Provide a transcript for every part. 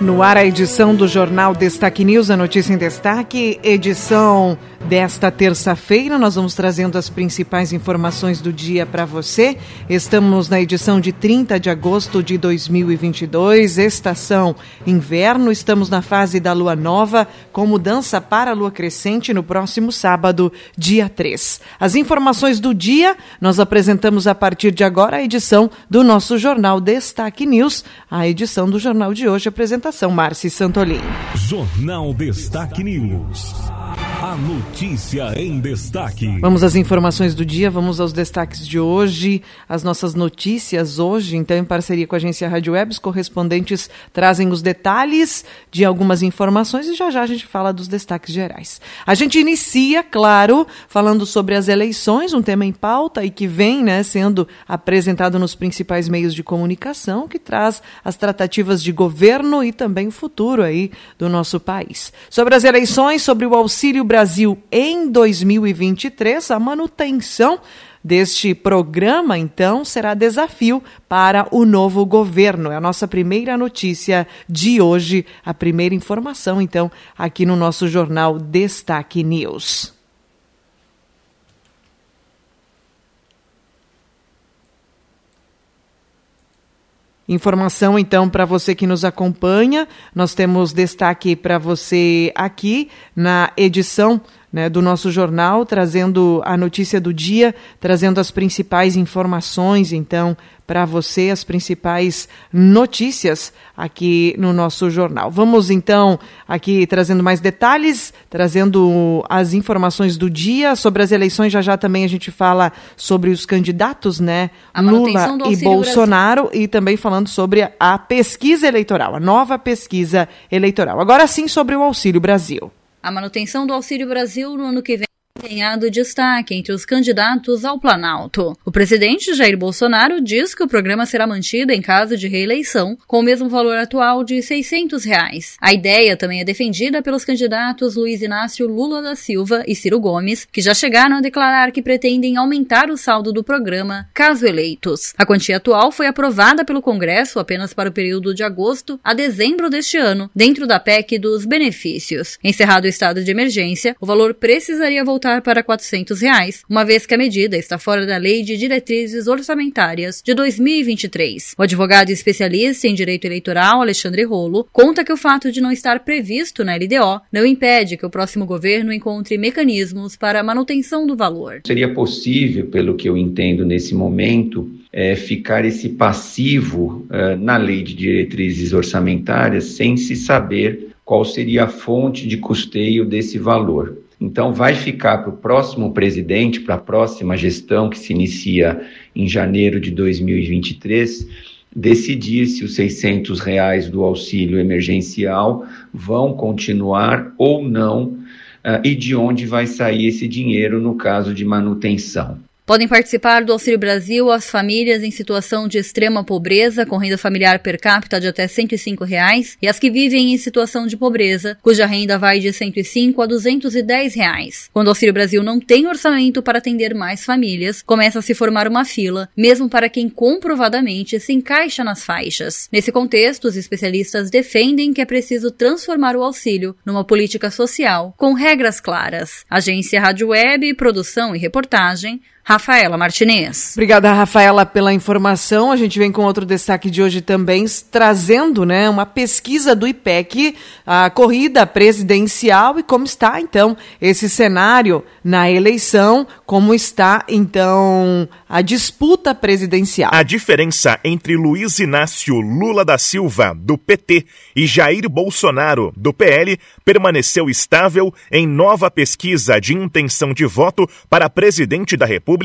No ar, a edição do Jornal Destaque News, a notícia em destaque, edição desta terça-feira. Nós vamos trazendo as principais informações do dia para você. Estamos na edição de 30 de agosto de 2022, estação inverno. Estamos na fase da lua nova, com mudança para a lua crescente no próximo sábado, dia 3. As informações do dia nós apresentamos a partir de agora a edição do nosso Jornal Destaque News, a edição do jornal de hoje, apresenta apresentação, Márcia Santolin. Jornal Destaque News. A notícia em destaque. Vamos às informações do dia, vamos aos destaques de hoje, as nossas notícias hoje, então em parceria com a agência Rádio Web, os correspondentes trazem os detalhes de algumas informações e já já a gente fala dos destaques gerais. A gente inicia, claro, falando sobre as eleições, um tema em pauta e que vem, né, sendo apresentado nos principais meios de comunicação, que traz as tratativas de governo e também o futuro aí do nosso país. Sobre as eleições, sobre o auxílio Brasil em 2023, a manutenção deste programa, então, será desafio para o novo governo. É a nossa primeira notícia de hoje, a primeira informação, então, aqui no nosso jornal Destaque News. Informação então para você que nos acompanha. Nós temos destaque para você aqui na edição né, do nosso jornal, trazendo a notícia do dia, trazendo as principais informações, então, para você, as principais notícias aqui no nosso jornal. Vamos, então, aqui trazendo mais detalhes, trazendo as informações do dia sobre as eleições. Já já também a gente fala sobre os candidatos, né? Lula e Bolsonaro, Brasil. e também falando sobre a pesquisa eleitoral, a nova pesquisa eleitoral. Agora sim, sobre o Auxílio Brasil. A manutenção do Auxílio Brasil no ano que vem ganhado destaque entre os candidatos ao Planalto. O presidente Jair Bolsonaro diz que o programa será mantido em caso de reeleição, com o mesmo valor atual de 600 reais. A ideia também é defendida pelos candidatos Luiz Inácio Lula da Silva e Ciro Gomes, que já chegaram a declarar que pretendem aumentar o saldo do programa caso eleitos. A quantia atual foi aprovada pelo Congresso apenas para o período de agosto a dezembro deste ano, dentro da PEC dos benefícios. Encerrado o estado de emergência, o valor precisaria voltar para 400 reais, uma vez que a medida está fora da Lei de Diretrizes Orçamentárias de 2023. O advogado especialista em direito eleitoral, Alexandre Rolo, conta que o fato de não estar previsto na LDO não impede que o próximo governo encontre mecanismos para a manutenção do valor. Seria possível, pelo que eu entendo nesse momento, é, ficar esse passivo uh, na lei de diretrizes orçamentárias sem se saber qual seria a fonte de custeio desse valor. Então, vai ficar para o próximo presidente, para a próxima gestão, que se inicia em janeiro de 2023, decidir se os 600 reais do auxílio emergencial vão continuar ou não uh, e de onde vai sair esse dinheiro no caso de manutenção. Podem participar do Auxílio Brasil as famílias em situação de extrema pobreza, com renda familiar per capita de até 105 reais, e as que vivem em situação de pobreza, cuja renda vai de R$ 105 a 210 reais. Quando o Auxílio Brasil não tem orçamento para atender mais famílias, começa a se formar uma fila, mesmo para quem comprovadamente se encaixa nas faixas. Nesse contexto, os especialistas defendem que é preciso transformar o auxílio numa política social com regras claras. Agência Rádio Web, produção e reportagem, Rafaela Martinez. Obrigada, Rafaela, pela informação. A gente vem com outro destaque de hoje também, trazendo né, uma pesquisa do IPEC, a corrida presidencial e como está, então, esse cenário na eleição, como está, então, a disputa presidencial. A diferença entre Luiz Inácio Lula da Silva, do PT, e Jair Bolsonaro, do PL, permaneceu estável em nova pesquisa de intenção de voto para presidente da República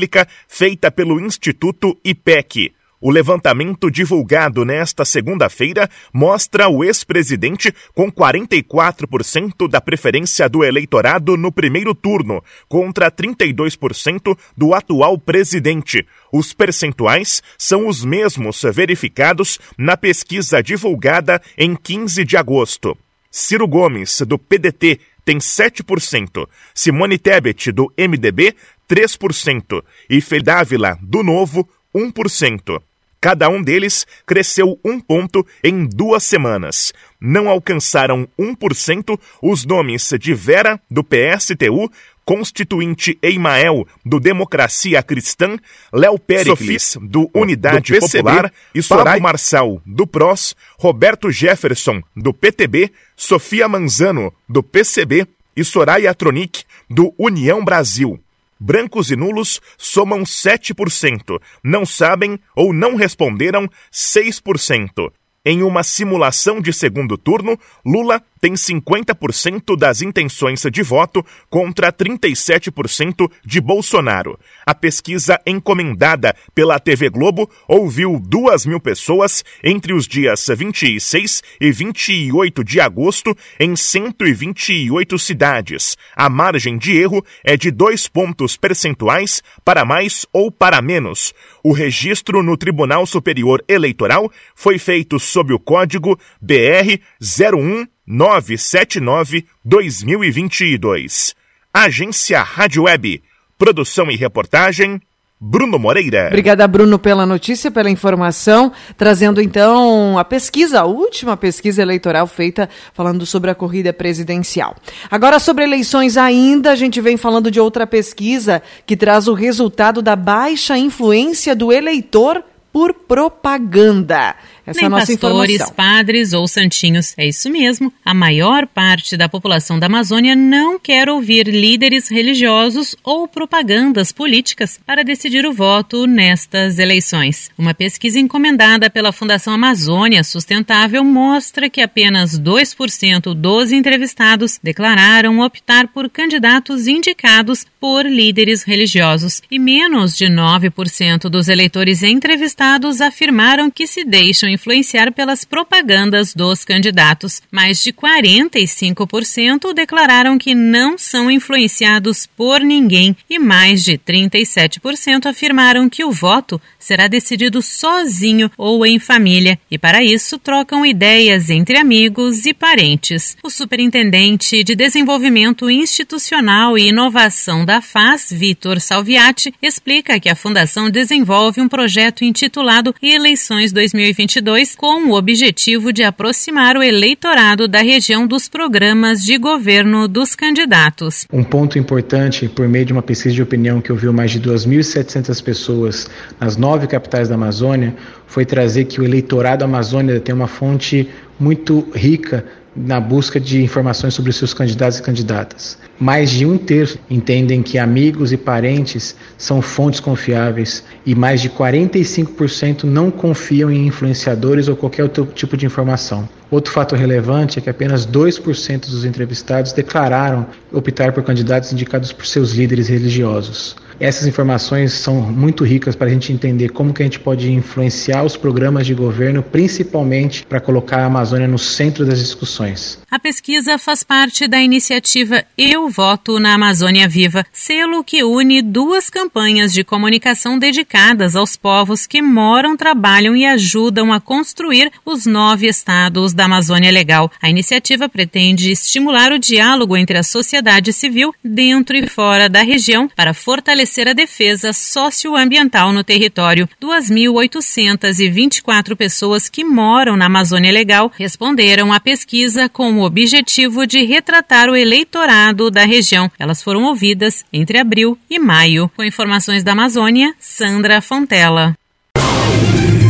feita pelo Instituto IPEC. O levantamento divulgado nesta segunda-feira mostra o ex-presidente com 44% da preferência do eleitorado no primeiro turno, contra 32% do atual presidente. Os percentuais são os mesmos verificados na pesquisa divulgada em 15 de agosto. Ciro Gomes, do PDT, tem 7%, Simone Tebet, do MDB, 3%, e Fedávila, do Novo, 1%. Cada um deles cresceu um ponto em duas semanas. Não alcançaram 1% os nomes de Vera, do PSTU, Constituinte Eimael, do Democracia Cristã, Léo Péricles, do Unidade do Popular, e Soraya Marçal, do PROS, Roberto Jefferson, do PTB, Sofia Manzano, do PCB e Soraya Tronic, do União Brasil. Brancos e nulos somam 7%, não sabem ou não responderam 6%. Em uma simulação de segundo turno, Lula tem 50% das intenções de voto contra 37% de Bolsonaro. A pesquisa encomendada pela TV Globo ouviu 2 mil pessoas entre os dias 26 e 28 de agosto em 128 cidades. A margem de erro é de dois pontos percentuais para mais ou para menos. O registro no Tribunal Superior Eleitoral foi feito sob o código BR 01 979-2022. Agência Rádio Web. Produção e reportagem. Bruno Moreira. Obrigada, Bruno, pela notícia, pela informação, trazendo então a pesquisa, a última pesquisa eleitoral feita falando sobre a corrida presidencial. Agora, sobre eleições ainda, a gente vem falando de outra pesquisa que traz o resultado da baixa influência do eleitor por propaganda. Essa Nem é a nossa pastores, informação. padres ou santinhos. É isso mesmo. A maior parte da população da Amazônia não quer ouvir líderes religiosos ou propagandas políticas para decidir o voto nestas eleições. Uma pesquisa encomendada pela Fundação Amazônia Sustentável mostra que apenas 2% dos entrevistados declararam optar por candidatos indicados por líderes religiosos e menos de 9% dos eleitores entrevistados afirmaram que se deixam influenciar pelas propagandas dos candidatos. Mais de 45% declararam que não são influenciados por ninguém e mais de 37% afirmaram que o voto será decidido sozinho ou em família e para isso trocam ideias entre amigos e parentes. O superintendente de Desenvolvimento Institucional e Inovação da FAS, Vitor Salviati, explica que a fundação desenvolve um projeto intitulado Eleições 2022 2022 com o objetivo de aproximar o eleitorado da região dos programas de governo dos candidatos. Um ponto importante, por meio de uma pesquisa de opinião que ouviu mais de 2.700 pessoas nas nove capitais da Amazônia, foi trazer que o eleitorado amazônia tem uma fonte muito rica na busca de informações sobre seus candidatos e candidatas. Mais de um terço entendem que amigos e parentes são fontes confiáveis e mais de 45% não confiam em influenciadores ou qualquer outro tipo de informação. Outro fato relevante é que apenas 2% dos entrevistados declararam optar por candidatos indicados por seus líderes religiosos. Essas informações são muito ricas para a gente entender como que a gente pode influenciar os programas de governo, principalmente para colocar a Amazônia no centro das discussões. A pesquisa faz parte da iniciativa Eu Voto na Amazônia Viva, selo que une duas campanhas de comunicação dedicadas aos povos que moram, trabalham e ajudam a construir os nove estados da Amazônia Legal. A iniciativa pretende estimular o diálogo entre a sociedade civil dentro e fora da região para fortalecer a defesa socioambiental no território. 2.824 pessoas que moram na Amazônia Legal responderam à pesquisa com o objetivo de retratar o eleitorado da região. Elas foram ouvidas entre abril e maio. Com informações da Amazônia, Sandra Fontela.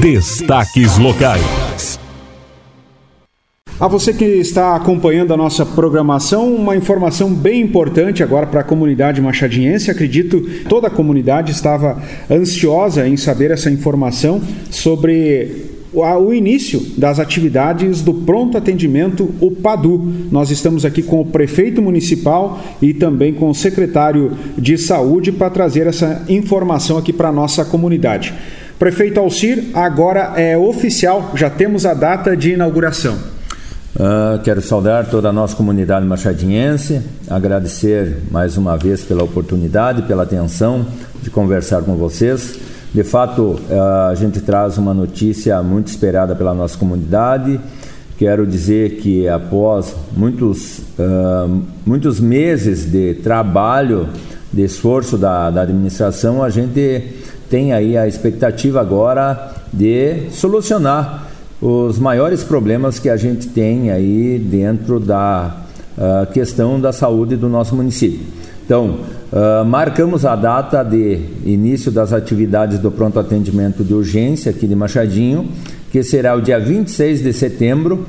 Destaques locais. A você que está acompanhando a nossa programação, uma informação bem importante agora para a comunidade machadiense. Acredito toda a comunidade estava ansiosa em saber essa informação sobre o início das atividades do pronto atendimento, o PADU. Nós estamos aqui com o prefeito municipal e também com o secretário de saúde para trazer essa informação aqui para a nossa comunidade. Prefeito Alcir, agora é oficial, já temos a data de inauguração. Uh, quero saudar toda a nossa comunidade machadiense, agradecer mais uma vez pela oportunidade, pela atenção de conversar com vocês. De fato, uh, a gente traz uma notícia muito esperada pela nossa comunidade. Quero dizer que após muitos, uh, muitos meses de trabalho, de esforço da, da administração, a gente tem aí a expectativa agora de solucionar os maiores problemas que a gente tem aí dentro da uh, questão da saúde do nosso município. Então, uh, marcamos a data de início das atividades do pronto atendimento de urgência aqui de Machadinho, que será o dia 26 de setembro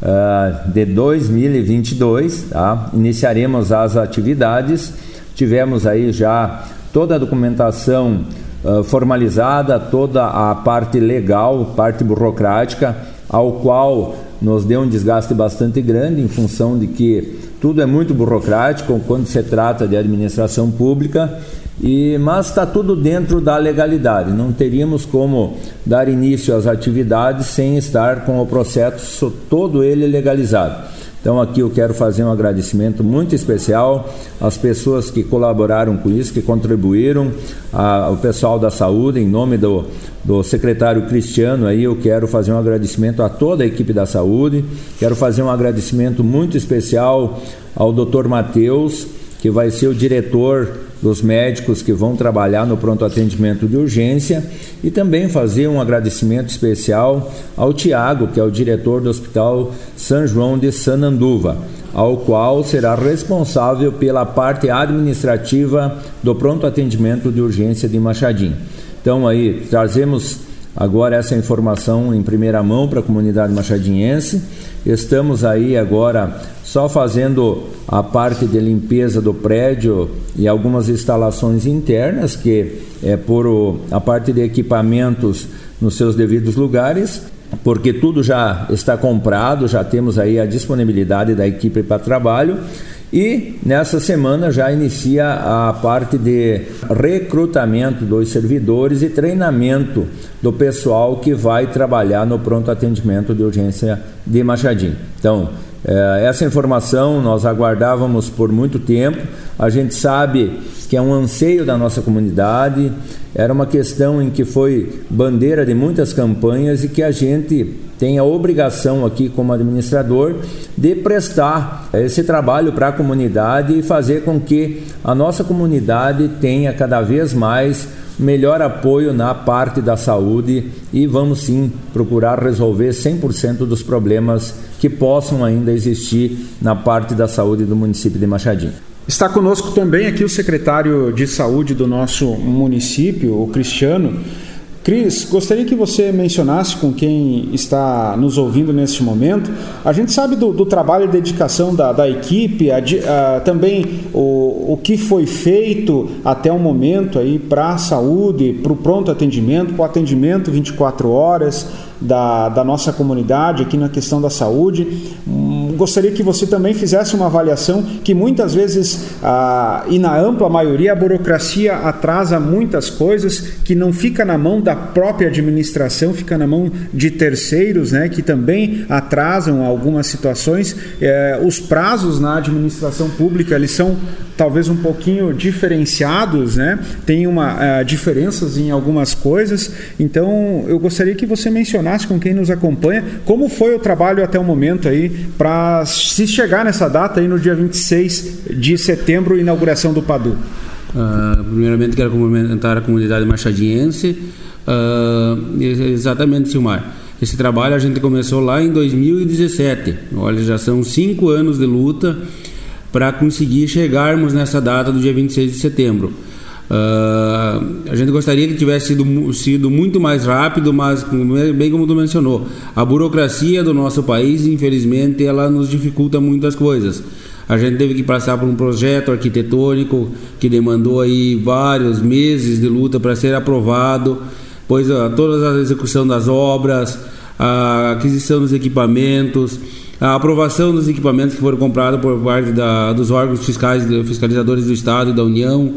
uh, de 2022. Tá? Iniciaremos as atividades. Tivemos aí já toda a documentação uh, formalizada, toda a parte legal, parte burocrática, ao qual nos deu um desgaste bastante grande em função de que tudo é muito burocrático quando se trata de administração pública e, mas está tudo dentro da legalidade. Não teríamos como dar início às atividades sem estar com o processo todo ele legalizado. Então aqui eu quero fazer um agradecimento muito especial às pessoas que colaboraram com isso, que contribuíram, ao pessoal da saúde, em nome do, do secretário Cristiano, aí eu quero fazer um agradecimento a toda a equipe da saúde, quero fazer um agradecimento muito especial ao Dr. Matheus, que vai ser o diretor dos médicos que vão trabalhar no pronto atendimento de urgência e também fazer um agradecimento especial ao Tiago, que é o diretor do Hospital São João de Sananduva, ao qual será responsável pela parte administrativa do pronto atendimento de urgência de Machadinho. Então aí trazemos agora essa informação em primeira mão para a comunidade machadinhense. Estamos aí agora só fazendo a parte de limpeza do prédio e algumas instalações internas, que é por o, a parte de equipamentos nos seus devidos lugares, porque tudo já está comprado, já temos aí a disponibilidade da equipe para trabalho e nessa semana já inicia a parte de recrutamento dos servidores e treinamento do pessoal que vai trabalhar no pronto atendimento de urgência de Machadinho. Então, eh, essa informação nós aguardávamos por muito tempo. A gente sabe que é um anseio da nossa comunidade, era uma questão em que foi bandeira de muitas campanhas e que a gente tem a obrigação aqui como administrador de prestar esse trabalho para a comunidade e fazer com que a nossa comunidade tenha cada vez mais melhor apoio na parte da saúde e vamos sim procurar resolver 100% dos problemas que possam ainda existir na parte da saúde do município de Machadinho. Está conosco também aqui o secretário de saúde do nosso município, o Cristiano. Cris, gostaria que você mencionasse com quem está nos ouvindo neste momento. A gente sabe do, do trabalho e dedicação da, da equipe, a, a, também o, o que foi feito até o momento aí para a saúde, para o pronto atendimento, para o atendimento 24 horas da, da nossa comunidade aqui na questão da saúde. Gostaria que você também fizesse uma avaliação que muitas vezes, ah, e na ampla maioria, a burocracia atrasa muitas coisas que não fica na mão da própria administração, fica na mão de terceiros, né, que também atrasam algumas situações. Eh, os prazos na administração pública eles são talvez um pouquinho diferenciados, né? Tem uma uh, diferenças em algumas coisas. Então, eu gostaria que você mencionasse com quem nos acompanha como foi o trabalho até o momento aí para se chegar nessa data aí no dia 26 de setembro, inauguração do Padu. Uh, primeiramente quero cumprimentar a comunidade machadiense. Uh, exatamente, Silmar. Esse trabalho a gente começou lá em 2017. Olha, já são cinco anos de luta para conseguir chegarmos nessa data do dia 26 de setembro. Uh, a gente gostaria que tivesse sido, sido muito mais rápido, mas bem como tu mencionou, a burocracia do nosso país, infelizmente, ela nos dificulta muitas coisas. A gente teve que passar por um projeto arquitetônico que demandou aí vários meses de luta para ser aprovado, pois uh, toda a execução das obras, a aquisição dos equipamentos, a aprovação dos equipamentos que foram comprados por parte da, dos órgãos fiscais, fiscalizadores do Estado e da União,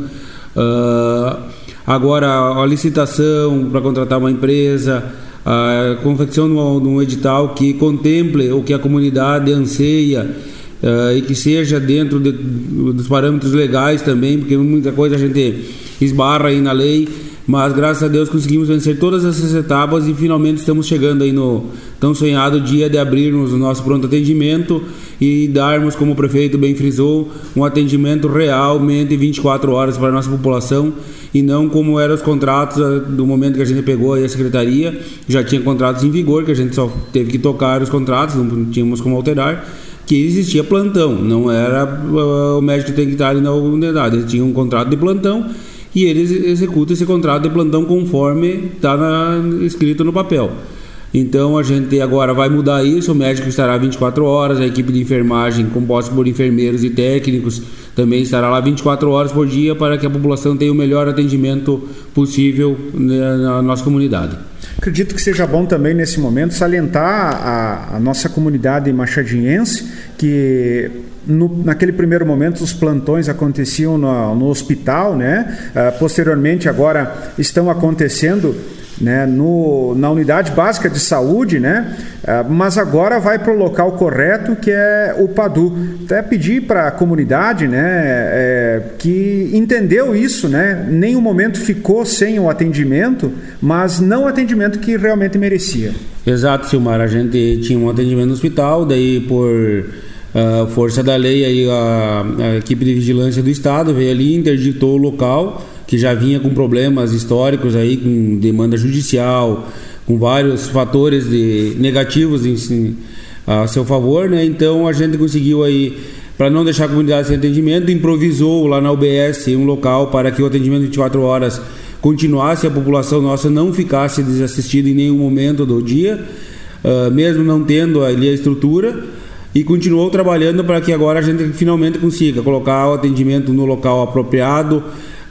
uh, Agora, a licitação para contratar uma empresa, a confecção de um edital que contemple o que a comunidade anseia uh, e que seja dentro de, dos parâmetros legais também, porque muita coisa a gente esbarra aí na lei mas graças a Deus conseguimos vencer todas essas etapas e finalmente estamos chegando aí no tão sonhado dia de abrirmos o nosso pronto atendimento e darmos, como o prefeito bem frisou, um atendimento realmente 24 horas para a nossa população e não como eram os contratos eh, do momento que a gente pegou aí a secretaria, já tinha contratos em vigor, que a gente só teve que tocar os contratos, não tínhamos como alterar que existia plantão, não era uh, o médico tem que estar ali na unidade, ele tinha um contrato de plantão e eles executam esse contrato de plantão conforme está escrito no papel. Então a gente agora vai mudar isso, o médico estará 24 horas, a equipe de enfermagem composta por enfermeiros e técnicos também estará lá 24 horas por dia para que a população tenha o melhor atendimento possível né, na nossa comunidade. Acredito que seja bom também nesse momento salientar a, a nossa comunidade machadiense que no, naquele primeiro momento os plantões aconteciam no, no hospital, né? Uh, posteriormente agora estão acontecendo né, no, na unidade básica de saúde, né, uh, mas agora vai para o local correto que é o PADU. Até pedir para a comunidade né, é, que entendeu isso, né, nenhum momento ficou sem o atendimento, mas não o atendimento que realmente merecia. Exato, Silmar. A gente tinha um atendimento no hospital, daí por Uh, força da lei, aí a, a, equipe de vigilância do estado veio ali, interditou o local, que já vinha com problemas históricos aí, com demanda judicial, com vários fatores de, negativos em, a seu favor, né? Então a gente conseguiu aí, para não deixar a comunidade sem atendimento, improvisou lá na UBS um local para que o atendimento 24 horas continuasse, a população nossa não ficasse desassistida em nenhum momento do dia, uh, mesmo não tendo ali a estrutura e continuou trabalhando para que agora a gente finalmente consiga colocar o atendimento no local apropriado,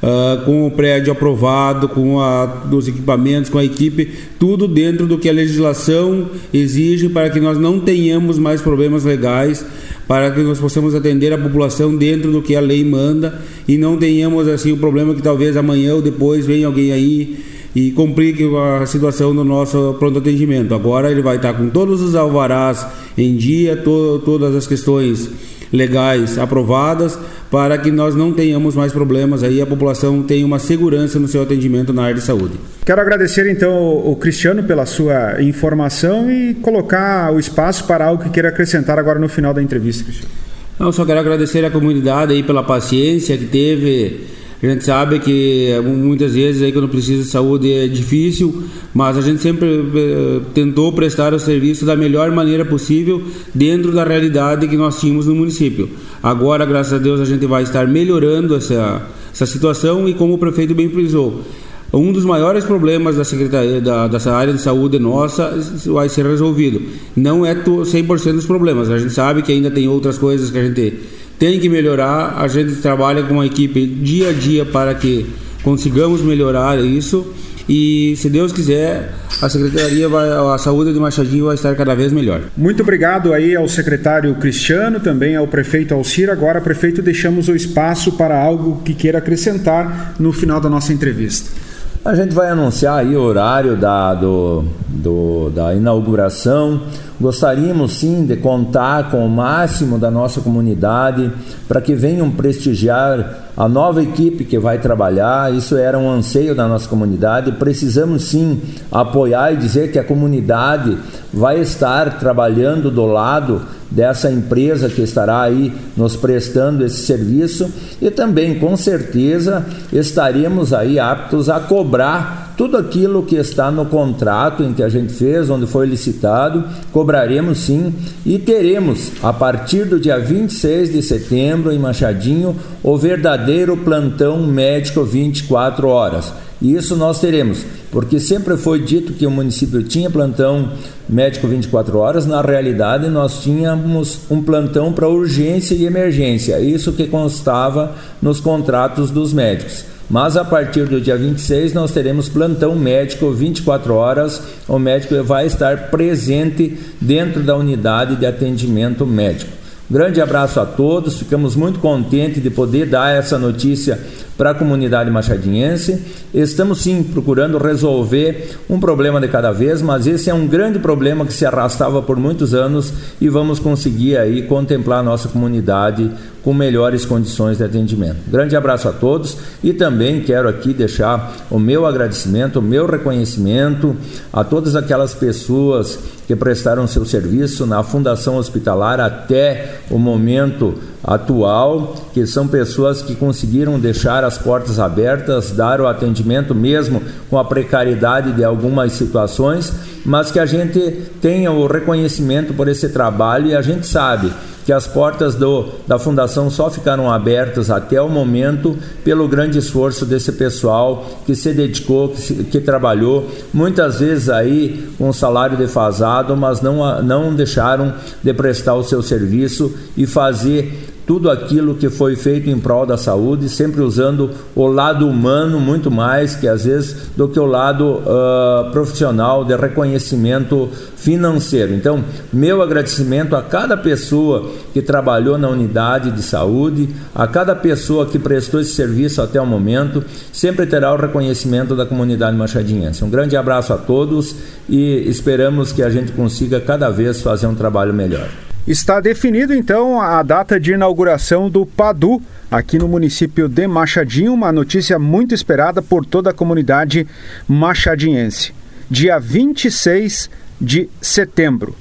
uh, com o prédio aprovado, com a, os equipamentos, com a equipe, tudo dentro do que a legislação exige para que nós não tenhamos mais problemas legais, para que nós possamos atender a população dentro do que a lei manda e não tenhamos assim o problema que talvez amanhã ou depois venha alguém aí e complique a situação do nosso pronto atendimento. Agora ele vai estar com todos os alvarás em dia, to todas as questões legais aprovadas para que nós não tenhamos mais problemas aí a população tenha uma segurança no seu atendimento na área de saúde. Quero agradecer então o Cristiano pela sua informação e colocar o espaço para algo que queira acrescentar agora no final da entrevista, Cristiano. Não, só quero agradecer a comunidade aí pela paciência que teve a gente sabe que muitas vezes aí quando precisa de saúde é difícil, mas a gente sempre eh, tentou prestar o serviço da melhor maneira possível dentro da realidade que nós tínhamos no município. Agora, graças a Deus, a gente vai estar melhorando essa, essa situação e como o prefeito bem frisou, um dos maiores problemas da secretaria da, dessa área de saúde nossa vai ser resolvido. Não é 100% dos problemas. A gente sabe que ainda tem outras coisas que a gente tem que melhorar. A gente trabalha com a equipe dia a dia para que consigamos melhorar isso. E se Deus quiser, a Secretaria vai, a Saúde de Machadinho vai estar cada vez melhor. Muito obrigado aí ao secretário Cristiano, também ao prefeito Alcir. Agora, prefeito, deixamos o espaço para algo que queira acrescentar no final da nossa entrevista. A gente vai anunciar aí o horário da, do, do, da inauguração. Gostaríamos sim de contar com o máximo da nossa comunidade para que venham prestigiar a nova equipe que vai trabalhar. Isso era um anseio da nossa comunidade. Precisamos sim apoiar e dizer que a comunidade vai estar trabalhando do lado dessa empresa que estará aí nos prestando esse serviço e também com certeza estaremos aí aptos a cobrar tudo aquilo que está no contrato em que a gente fez, onde foi licitado, cobraremos sim e teremos a partir do dia 26 de setembro em Machadinho o verdadeiro plantão médico 24 horas. Isso nós teremos, porque sempre foi dito que o município tinha plantão médico 24 horas, na realidade nós tínhamos um plantão para urgência e emergência, isso que constava nos contratos dos médicos. Mas a partir do dia 26 nós teremos plantão médico 24 horas. O médico vai estar presente dentro da unidade de atendimento médico. Grande abraço a todos, ficamos muito contentes de poder dar essa notícia para a comunidade machadiense. Estamos sim procurando resolver um problema de cada vez, mas esse é um grande problema que se arrastava por muitos anos e vamos conseguir aí contemplar a nossa comunidade com melhores condições de atendimento. Grande abraço a todos e também quero aqui deixar o meu agradecimento, o meu reconhecimento a todas aquelas pessoas que prestaram seu serviço na Fundação Hospitalar até o momento atual, que são pessoas que conseguiram deixar as portas abertas, dar o atendimento mesmo com a precariedade de algumas situações, mas que a gente tenha o reconhecimento por esse trabalho e a gente sabe que as portas do, da fundação só ficaram abertas até o momento pelo grande esforço desse pessoal que se dedicou, que, se, que trabalhou, muitas vezes aí com um salário defasado, mas não, não deixaram de prestar o seu serviço e fazer tudo aquilo que foi feito em prol da saúde, sempre usando o lado humano muito mais que às vezes do que o lado uh, profissional de reconhecimento financeiro. Então, meu agradecimento a cada pessoa que trabalhou na unidade de saúde, a cada pessoa que prestou esse serviço até o momento, sempre terá o reconhecimento da comunidade machadinhense. Um grande abraço a todos e esperamos que a gente consiga cada vez fazer um trabalho melhor. Está definido então a data de inauguração do PADU aqui no município de Machadinho, uma notícia muito esperada por toda a comunidade machadiense. Dia 26 de setembro.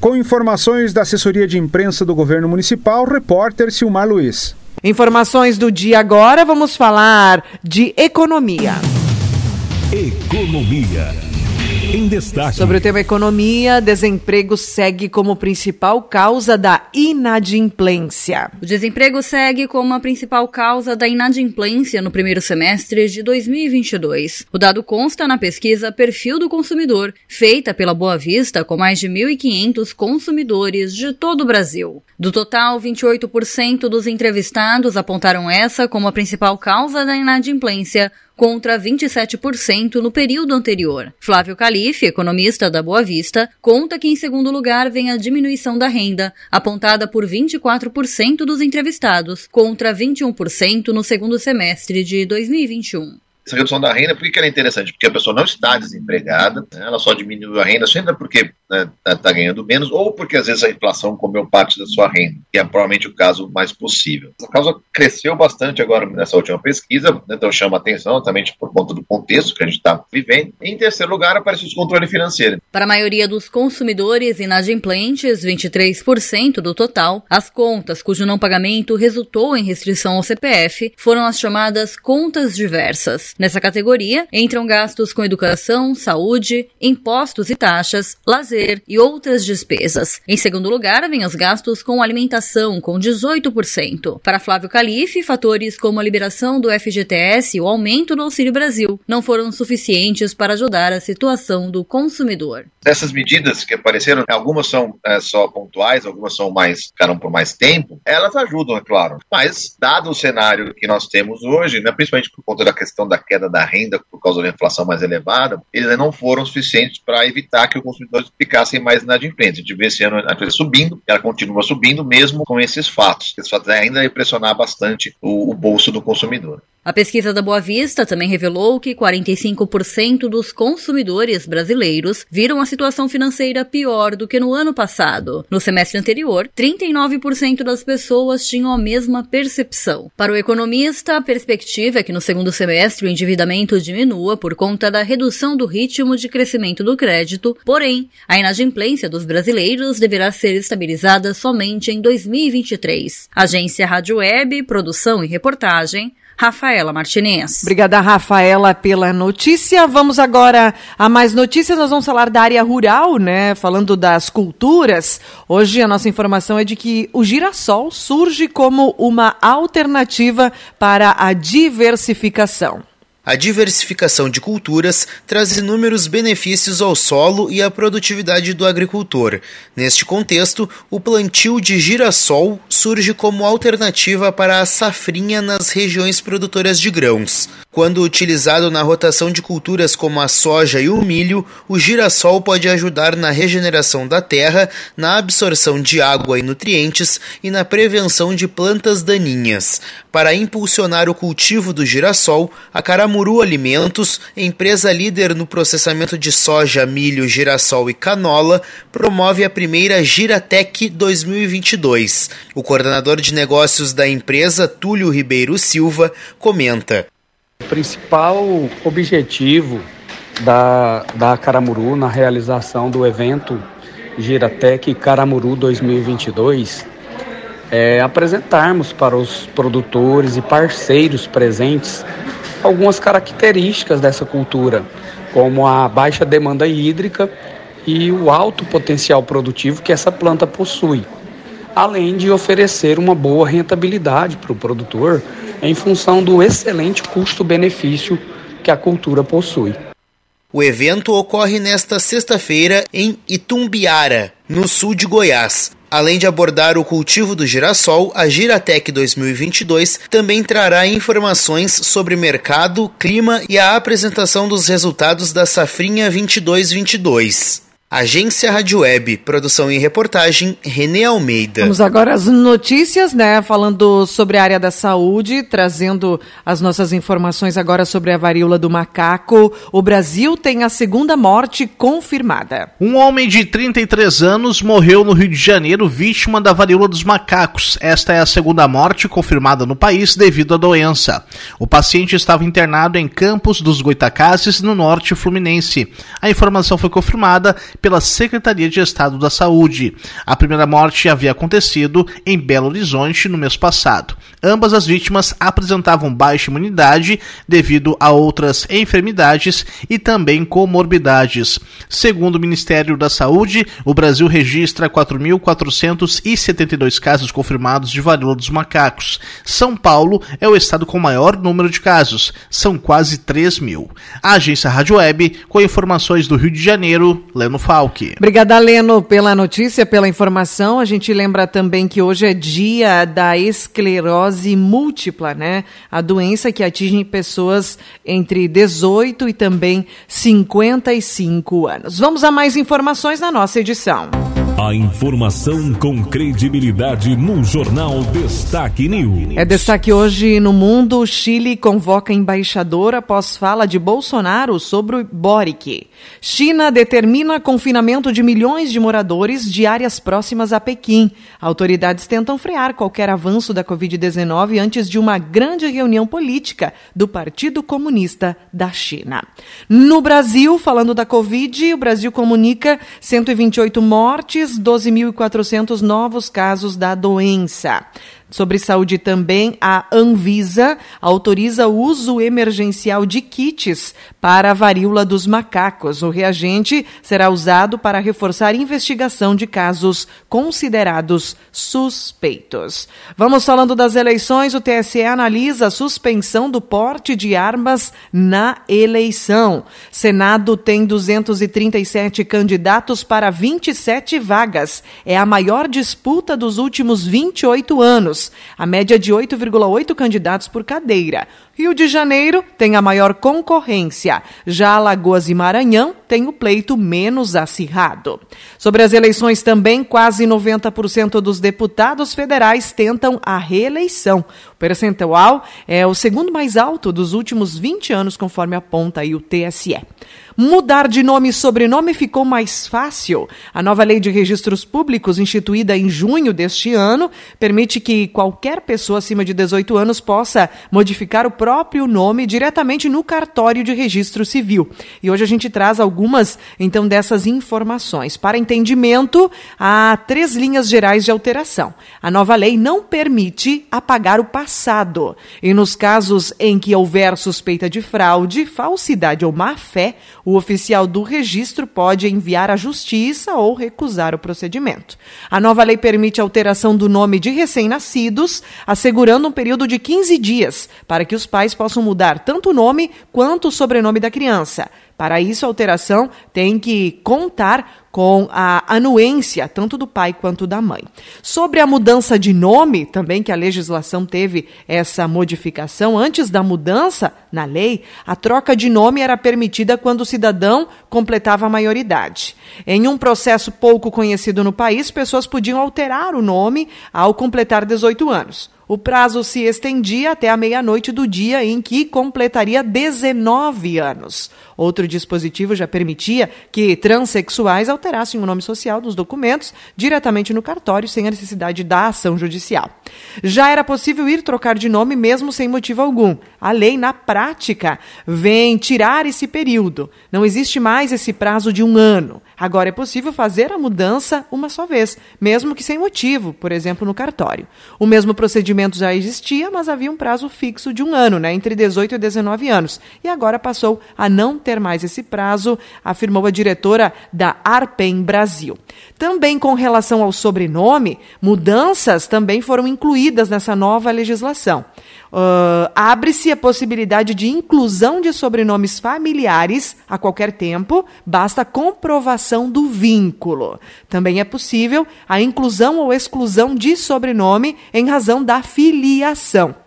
Com informações da assessoria de imprensa do governo municipal, repórter Silmar Luiz. Informações do dia agora, vamos falar de economia. Economia. Em destaque. Sobre o tema economia, desemprego segue como principal causa da inadimplência. O desemprego segue como a principal causa da inadimplência no primeiro semestre de 2022. O dado consta na pesquisa Perfil do Consumidor, feita pela Boa Vista com mais de 1.500 consumidores de todo o Brasil. Do total, 28% dos entrevistados apontaram essa como a principal causa da inadimplência, contra 27% no período anterior. Flávio Calife, economista da Boa Vista, conta que em segundo lugar vem a diminuição da renda, apontada por 24% dos entrevistados, contra 21% no segundo semestre de 2021 essa redução da renda, por que ela é interessante? Porque a pessoa não está desempregada, né? ela só diminuiu a renda, seja porque está né, tá ganhando menos, ou porque às vezes a inflação comeu parte da sua renda, que é provavelmente o caso mais possível. Essa causa cresceu bastante agora nessa última pesquisa, né? então chama atenção também por conta do contexto que a gente está vivendo. Em terceiro lugar, aparece o descontrole financeiro. Para a maioria dos consumidores inadimplentes, 23% do total, as contas cujo não pagamento resultou em restrição ao CPF foram as chamadas contas diversas. Nessa categoria entram gastos com educação, saúde, impostos e taxas, lazer e outras despesas. Em segundo lugar, vêm os gastos com alimentação, com 18%. Para Flávio Calife, fatores como a liberação do FGTS e o aumento do Auxílio Brasil não foram suficientes para ajudar a situação do consumidor. Essas medidas que apareceram, algumas são é, só pontuais, algumas são mais ficaram por mais tempo, elas ajudam, é claro. Mas, dado o cenário que nós temos hoje, né, principalmente por conta da questão da queda da renda por causa da inflação mais elevada, eles não foram suficientes para evitar que os consumidores ficassem mais inadimplentes. A gente vê esse ano a coisa subindo, ela continua subindo mesmo com esses fatos. Esses fatos ainda pressionar bastante o, o bolso do consumidor. A pesquisa da Boa Vista também revelou que 45% dos consumidores brasileiros viram a situação financeira pior do que no ano passado. No semestre anterior, 39% das pessoas tinham a mesma percepção. Para o economista, a perspectiva é que no segundo semestre o endividamento diminua por conta da redução do ritmo de crescimento do crédito, porém, a inadimplência dos brasileiros deverá ser estabilizada somente em 2023. Agência Rádio Web, produção e reportagem, Rafaela Martinez. Obrigada, Rafaela, pela notícia. Vamos agora a mais notícias. Nós vamos falar da área rural, né? Falando das culturas. Hoje a nossa informação é de que o girassol surge como uma alternativa para a diversificação. A diversificação de culturas traz inúmeros benefícios ao solo e à produtividade do agricultor. Neste contexto, o plantio de girassol surge como alternativa para a safrinha nas regiões produtoras de grãos. Quando utilizado na rotação de culturas como a soja e o milho, o girassol pode ajudar na regeneração da terra, na absorção de água e nutrientes e na prevenção de plantas daninhas. Para impulsionar o cultivo do girassol, a Caramuru Alimentos, empresa líder no processamento de soja, milho, girassol e canola, promove a primeira Giratec 2022. O coordenador de negócios da empresa, Túlio Ribeiro Silva, comenta: o principal objetivo da, da Caramuru na realização do evento Giratec Caramuru 2022 é apresentarmos para os produtores e parceiros presentes algumas características dessa cultura, como a baixa demanda hídrica e o alto potencial produtivo que essa planta possui, além de oferecer uma boa rentabilidade para o produtor em função do excelente custo-benefício que a cultura possui. O evento ocorre nesta sexta-feira em Itumbiara, no sul de Goiás. Além de abordar o cultivo do girassol, a Giratec 2022 também trará informações sobre mercado, clima e a apresentação dos resultados da Safrinha 2222. Agência Rádio Web, produção e reportagem, Renê Almeida. Vamos agora às notícias, né? Falando sobre a área da saúde, trazendo as nossas informações agora sobre a varíola do macaco. O Brasil tem a segunda morte confirmada. Um homem de 33 anos morreu no Rio de Janeiro vítima da varíola dos macacos. Esta é a segunda morte confirmada no país devido à doença. O paciente estava internado em Campos dos Goitacazes, no norte fluminense. A informação foi confirmada pela Secretaria de Estado da Saúde. A primeira morte havia acontecido em Belo Horizonte no mês passado. Ambas as vítimas apresentavam baixa imunidade devido a outras enfermidades e também comorbidades. Segundo o Ministério da Saúde, o Brasil registra 4.472 casos confirmados de varíola dos macacos. São Paulo é o estado com maior número de casos, são quase 3 mil. A agência Rádio Web, com informações do Rio de Janeiro, Leno Obrigada, Leno, pela notícia, pela informação. A gente lembra também que hoje é dia da esclerose múltipla, né? A doença que atinge pessoas entre 18 e também 55 anos. Vamos a mais informações na nossa edição. A informação com credibilidade no Jornal Destaque News. É destaque hoje no mundo. O Chile convoca embaixador após fala de Bolsonaro sobre o Boric. China determina confinamento de milhões de moradores de áreas próximas a Pequim. Autoridades tentam frear qualquer avanço da Covid-19 antes de uma grande reunião política do Partido Comunista da China. No Brasil, falando da Covid, o Brasil comunica 128 mortes 12.400 novos casos da doença. Sobre saúde também, a Anvisa autoriza o uso emergencial de kits para a varíola dos macacos. O reagente será usado para reforçar investigação de casos considerados suspeitos. Vamos falando das eleições. O TSE analisa a suspensão do porte de armas na eleição. Senado tem 237 candidatos para 27 vagas. É a maior disputa dos últimos 28 anos a média de 8,8 candidatos por cadeira. Rio de Janeiro tem a maior concorrência. Já Alagoas e Maranhão tem o pleito menos acirrado. Sobre as eleições também, quase 90% dos deputados federais tentam a reeleição. O percentual é o segundo mais alto dos últimos 20 anos, conforme aponta o TSE. Mudar de nome e sobrenome ficou mais fácil. A nova lei de registros públicos, instituída em junho deste ano, permite que qualquer pessoa acima de 18 anos possa modificar o próprio nome diretamente no cartório de registro civil. E hoje a gente traz algumas, então, dessas informações. Para entendimento, há três linhas gerais de alteração. A nova lei não permite apagar o passado. E nos casos em que houver suspeita de fraude, falsidade ou má-fé, o O oficial do registro pode enviar à justiça ou recusar o procedimento. A nova lei permite a alteração do nome de recém-nascidos, assegurando um período de 15 dias para que os pais possam mudar tanto o nome quanto o sobrenome da criança. Para isso, a alteração tem que contar com a anuência tanto do pai quanto da mãe. Sobre a mudança de nome, também que a legislação teve essa modificação, antes da mudança na lei, a troca de nome era permitida quando o cidadão completava a maioridade. Em um processo pouco conhecido no país, pessoas podiam alterar o nome ao completar 18 anos. O prazo se estendia até a meia-noite do dia em que completaria 19 anos. Outro dispositivo já permitia que transexuais alterassem o nome social dos documentos diretamente no cartório, sem a necessidade da ação judicial. Já era possível ir trocar de nome mesmo sem motivo algum. A lei, na prática, vem tirar esse período. Não existe mais esse prazo de um ano. Agora é possível fazer a mudança uma só vez, mesmo que sem motivo, por exemplo, no cartório. O mesmo procedimento já existia, mas havia um prazo fixo de um ano, né, entre 18 e 19 anos. E agora passou a não ter mais esse prazo, afirmou a diretora da Arpen Brasil. Também com relação ao sobrenome, mudanças também foram incluídas nessa nova legislação. Uh, Abre-se a possibilidade de inclusão de sobrenomes familiares a qualquer tempo, basta comprovação do vínculo. Também é possível a inclusão ou exclusão de sobrenome em razão da filiação.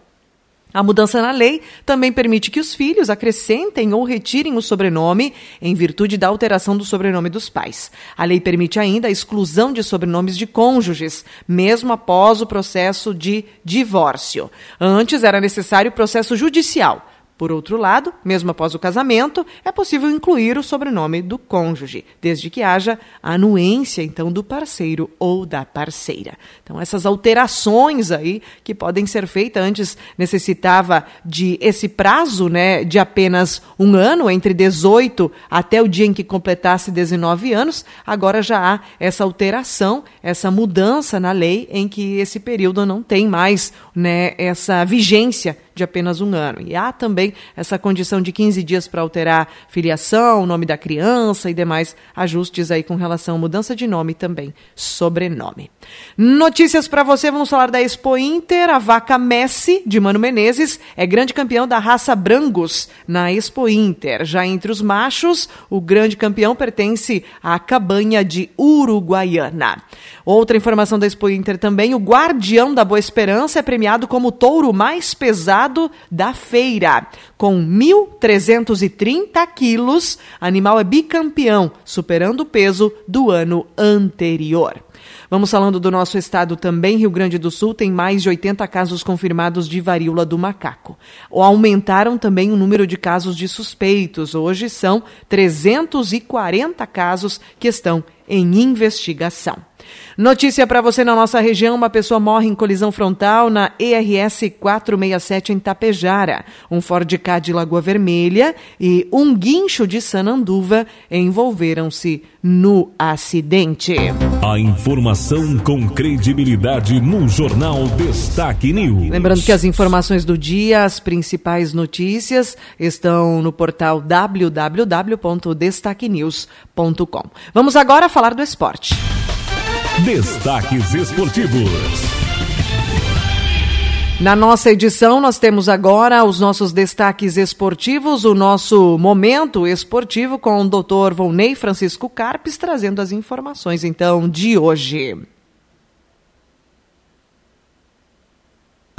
A mudança na lei também permite que os filhos acrescentem ou retirem o sobrenome em virtude da alteração do sobrenome dos pais. A lei permite ainda a exclusão de sobrenomes de cônjuges, mesmo após o processo de divórcio. Antes era necessário processo judicial por outro lado, mesmo após o casamento, é possível incluir o sobrenome do cônjuge, desde que haja anuência então do parceiro ou da parceira. Então essas alterações aí que podem ser feitas antes necessitava de esse prazo, né, de apenas um ano entre 18 até o dia em que completasse 19 anos. Agora já há essa alteração, essa mudança na lei em que esse período não tem mais, né, essa vigência de apenas um ano. E há também essa condição de 15 dias para alterar filiação, nome da criança e demais ajustes aí com relação à mudança de nome também, sobrenome. Notícias para você, vamos falar da Expo Inter. A vaca Messi, de Mano Menezes, é grande campeão da raça Brangus na Expo Inter. Já entre os machos, o grande campeão pertence à cabanha de Uruguaiana. Outra informação da Expo Inter também, o Guardião da Boa Esperança é premiado como o touro mais pesado da feira. Com 1.330 quilos, animal é bicampeão, superando o peso do ano anterior. Vamos falando do nosso estado também. Rio Grande do Sul tem mais de 80 casos confirmados de varíola do macaco. Aumentaram também o número de casos de suspeitos. Hoje são 340 casos que estão em investigação. Notícia para você na nossa região: uma pessoa morre em colisão frontal na ERS 467 em Tapejara. Um Ford K de Lagoa Vermelha e um guincho de Sananduva envolveram-se no acidente. A informação com credibilidade no Jornal Destaque News. Lembrando que as informações do dia, as principais notícias, estão no portal www.destaquenews.com. Vamos agora falar do esporte. Destaques esportivos. Na nossa edição, nós temos agora os nossos destaques esportivos, o nosso momento esportivo com o Dr. Volney Francisco Carpes trazendo as informações então de hoje.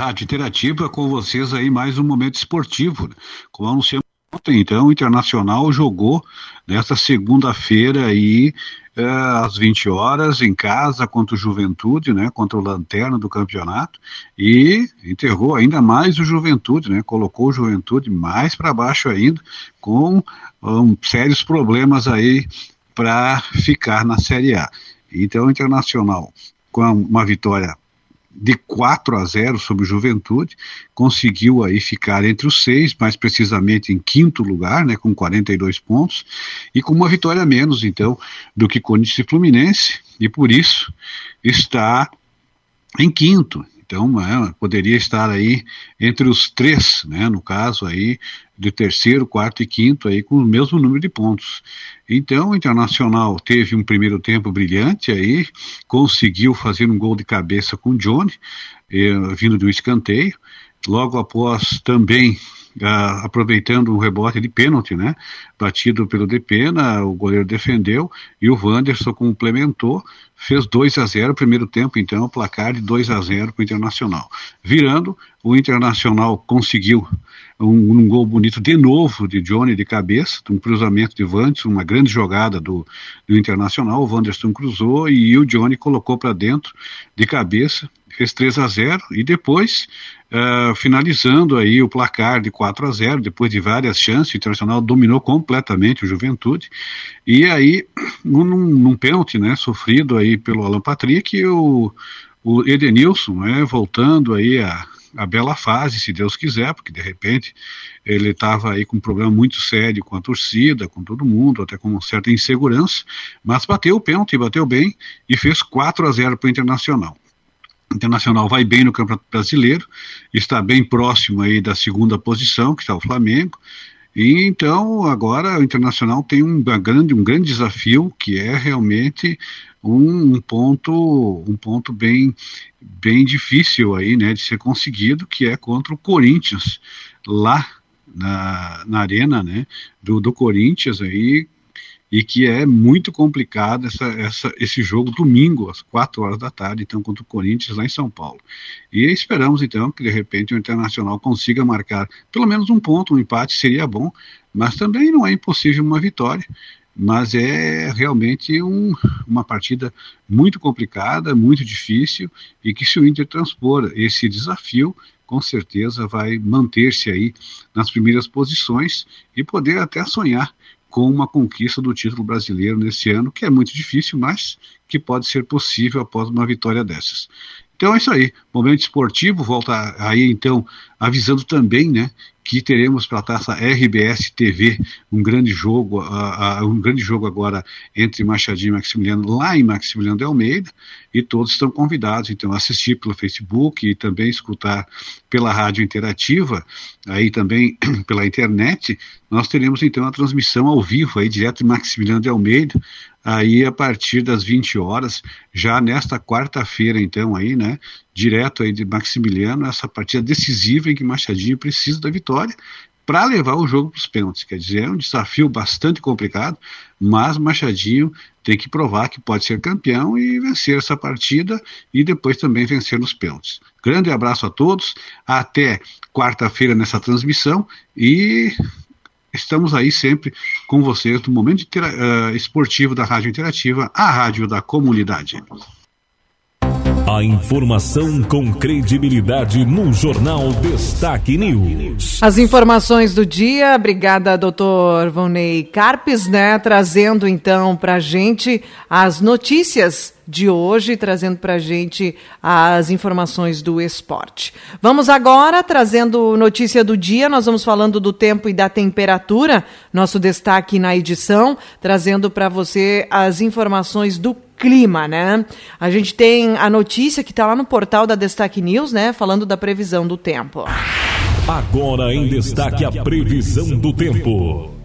Rádio Interativa com vocês aí mais um momento esportivo. Né? Como anunciamos ontem, então, o Internacional jogou nesta segunda-feira aí às 20 horas em casa contra o Juventude, né, contra o Lanterna do campeonato e enterrou ainda mais o Juventude, né, colocou o Juventude mais para baixo ainda com um, sérios problemas aí para ficar na Série A. Então o Internacional com uma vitória de 4 a 0 sobre o Juventude, conseguiu aí ficar entre os seis, mais precisamente em quinto lugar, né, com 42 pontos, e com uma vitória a menos, então, do que Corinthians e Fluminense, e por isso está em quinto. Então, é, poderia estar aí entre os três, né, no caso aí, de terceiro, quarto e quinto, aí com o mesmo número de pontos. Então, o Internacional teve um primeiro tempo brilhante aí, conseguiu fazer um gol de cabeça com o Johnny, eh, vindo do escanteio. Logo após, também Aproveitando um rebote de pênalti, né? Batido pelo Depena, o goleiro defendeu e o Wanderson complementou, fez 2 a 0 primeiro tempo, então, o placar de 2 a 0 para o Internacional. Virando, o Internacional conseguiu um, um, gol bonito de novo de Johnny de cabeça, um cruzamento de Wanderson, uma grande jogada do, do Internacional. O Wanderson cruzou e o Johnny colocou para dentro de cabeça, fez 3 a 0 e depois Uh, finalizando aí o placar de 4 a 0 depois de várias chances, o Internacional dominou completamente o Juventude, e aí, num, num pênalti, né, sofrido aí pelo Alan Patrick, o, o Edenilson, né, voltando aí a, a bela fase, se Deus quiser, porque de repente ele estava aí com um problema muito sério com a torcida, com todo mundo, até com uma certa insegurança, mas bateu o pênalti, bateu bem e fez 4 a 0 para o Internacional. Internacional vai bem no Campeonato Brasileiro, está bem próximo aí da segunda posição, que está o Flamengo. E então agora o Internacional tem um grande, um grande desafio que é realmente um, um, ponto um ponto bem bem difícil aí né de ser conseguido que é contra o Corinthians lá na, na arena né do, do Corinthians aí e que é muito complicado essa, essa, esse jogo domingo, às 4 horas da tarde, então, contra o Corinthians, lá em São Paulo. E esperamos, então, que de repente o Internacional consiga marcar pelo menos um ponto, um empate seria bom, mas também não é impossível uma vitória. Mas é realmente um, uma partida muito complicada, muito difícil, e que se o Inter transpor esse desafio, com certeza vai manter-se aí nas primeiras posições e poder até sonhar com uma conquista do título brasileiro nesse ano, que é muito difícil, mas que pode ser possível após uma vitória dessas. Então é isso aí. Momento esportivo, volta aí então avisando também, né, que teremos para a taça RBS TV um grande jogo, uh, uh, um grande jogo agora entre Machadinho e Maximiliano lá em Maximiliano de Almeida e todos estão convidados então a assistir pelo Facebook e também escutar pela rádio interativa, aí também pela internet. Nós teremos então a transmissão ao vivo aí direto de Maximiliano de Almeida aí a partir das 20 horas, já nesta quarta-feira, então, aí, né, direto aí de Maximiliano, essa partida decisiva em que Machadinho precisa da vitória para levar o jogo para os pênaltis. Quer dizer, é um desafio bastante complicado, mas Machadinho tem que provar que pode ser campeão e vencer essa partida e depois também vencer nos pênaltis. Grande abraço a todos, até quarta-feira nessa transmissão e estamos aí sempre com vocês no momento uh, esportivo da Rádio Interativa, a rádio da comunidade. A informação com credibilidade no Jornal Destaque News. As informações do dia, obrigada, doutor Vonei Carpes, né? Trazendo então para gente as notícias de hoje, trazendo para gente as informações do esporte. Vamos agora trazendo notícia do dia, nós vamos falando do tempo e da temperatura, nosso destaque na edição, trazendo para você as informações do clima, né? A gente tem a notícia que está lá no portal da Destaque News, né? Falando da previsão do tempo. Agora em destaque a previsão do tempo.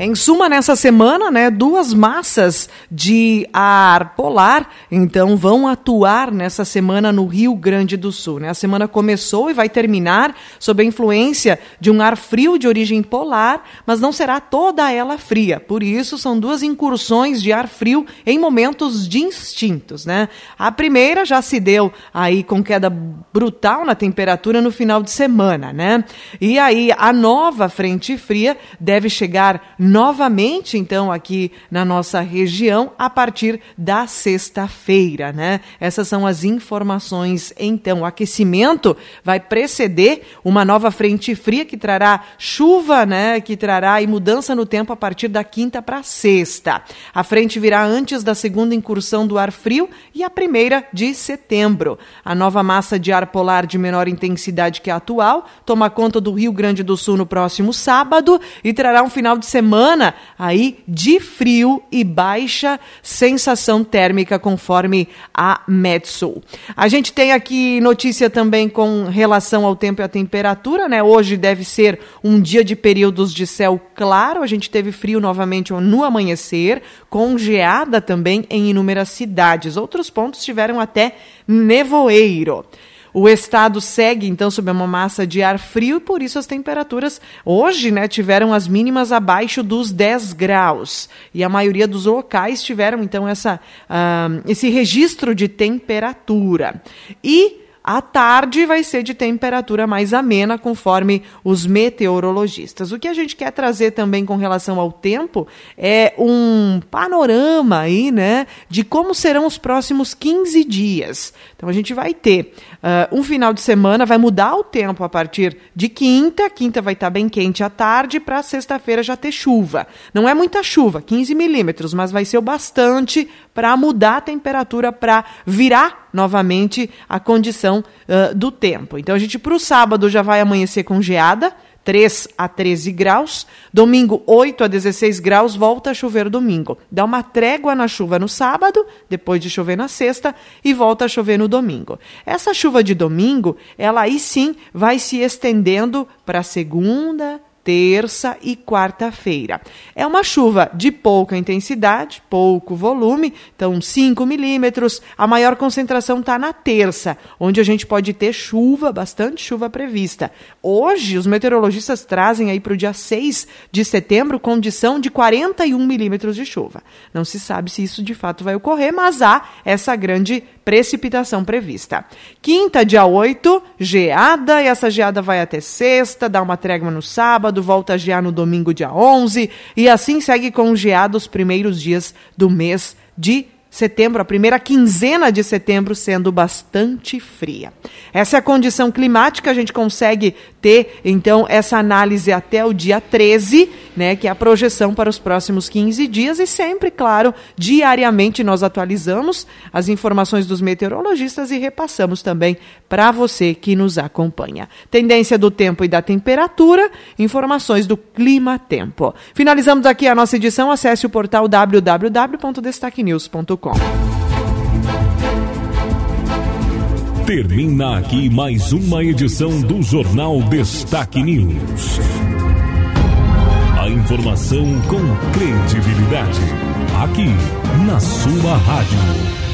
Em suma, nessa semana, né, duas massas de ar polar, então, vão atuar nessa semana no Rio Grande do Sul. Né? A semana começou e vai terminar sob a influência de um ar frio de origem polar, mas não será toda ela fria. Por isso, são duas incursões de ar frio em momentos distintos. Né? A primeira já se deu aí com queda brutal na temperatura no final de semana. Né? E aí, a nova frente fria deve chegar novamente, então, aqui na nossa região a partir da sexta-feira, né? Essas são as informações. Então, o aquecimento vai preceder uma nova frente fria que trará chuva, né? Que trará e mudança no tempo a partir da quinta para sexta. A frente virá antes da segunda incursão do ar frio e a primeira de setembro. A nova massa de ar polar de menor intensidade que a atual toma conta do Rio Grande do Sul no próximo sábado e trará um final de semana semana aí de frio e baixa sensação térmica, conforme a Metsul. A gente tem aqui notícia também com relação ao tempo e à temperatura, né? Hoje deve ser um dia de períodos de céu claro. A gente teve frio novamente no amanhecer, com geada também em inúmeras cidades. Outros pontos tiveram até nevoeiro. O estado segue então sob uma massa de ar frio e por isso as temperaturas hoje, né, tiveram as mínimas abaixo dos 10 graus. E a maioria dos locais tiveram então essa, uh, esse registro de temperatura. E à tarde vai ser de temperatura mais amena, conforme os meteorologistas. O que a gente quer trazer também com relação ao tempo é um panorama aí, né, de como serão os próximos 15 dias. Então a gente vai ter uh, um final de semana, vai mudar o tempo a partir de quinta, quinta vai estar bem quente à tarde, para sexta-feira já ter chuva. Não é muita chuva, 15 milímetros, mas vai ser o bastante para mudar a temperatura, para virar novamente a condição uh, do tempo. Então a gente para o sábado já vai amanhecer com geada, 3 a 13 graus. Domingo, 8 a 16 graus, volta a chover domingo. Dá uma trégua na chuva no sábado, depois de chover na sexta, e volta a chover no domingo. Essa chuva de domingo, ela aí sim vai se estendendo para segunda, terça e quarta-feira. É uma chuva de pouca intensidade, pouco volume, então 5 milímetros. A maior concentração está na terça, onde a gente pode ter chuva, bastante chuva prevista. Hoje, os meteorologistas trazem aí para o dia 6 de setembro condição de 41 milímetros de chuva. Não se sabe se isso de fato vai ocorrer, mas há essa grande precipitação prevista. Quinta, dia 8, geada, e essa geada vai até sexta, dá uma trégua no sábado, volta a gear no domingo, dia 11, e assim segue com geada os primeiros dias do mês de setembro, a primeira quinzena de setembro sendo bastante fria. Essa é a condição climática, a gente consegue ter então essa análise até o dia 13, né, que é a projeção para os próximos 15 dias e sempre, claro, diariamente nós atualizamos as informações dos meteorologistas e repassamos também para você que nos acompanha. Tendência do tempo e da temperatura, informações do clima tempo. Finalizamos aqui a nossa edição, acesse o portal www.destaquenews.com Termina aqui mais uma edição do Jornal Destaque News. A informação com credibilidade. Aqui, na sua rádio.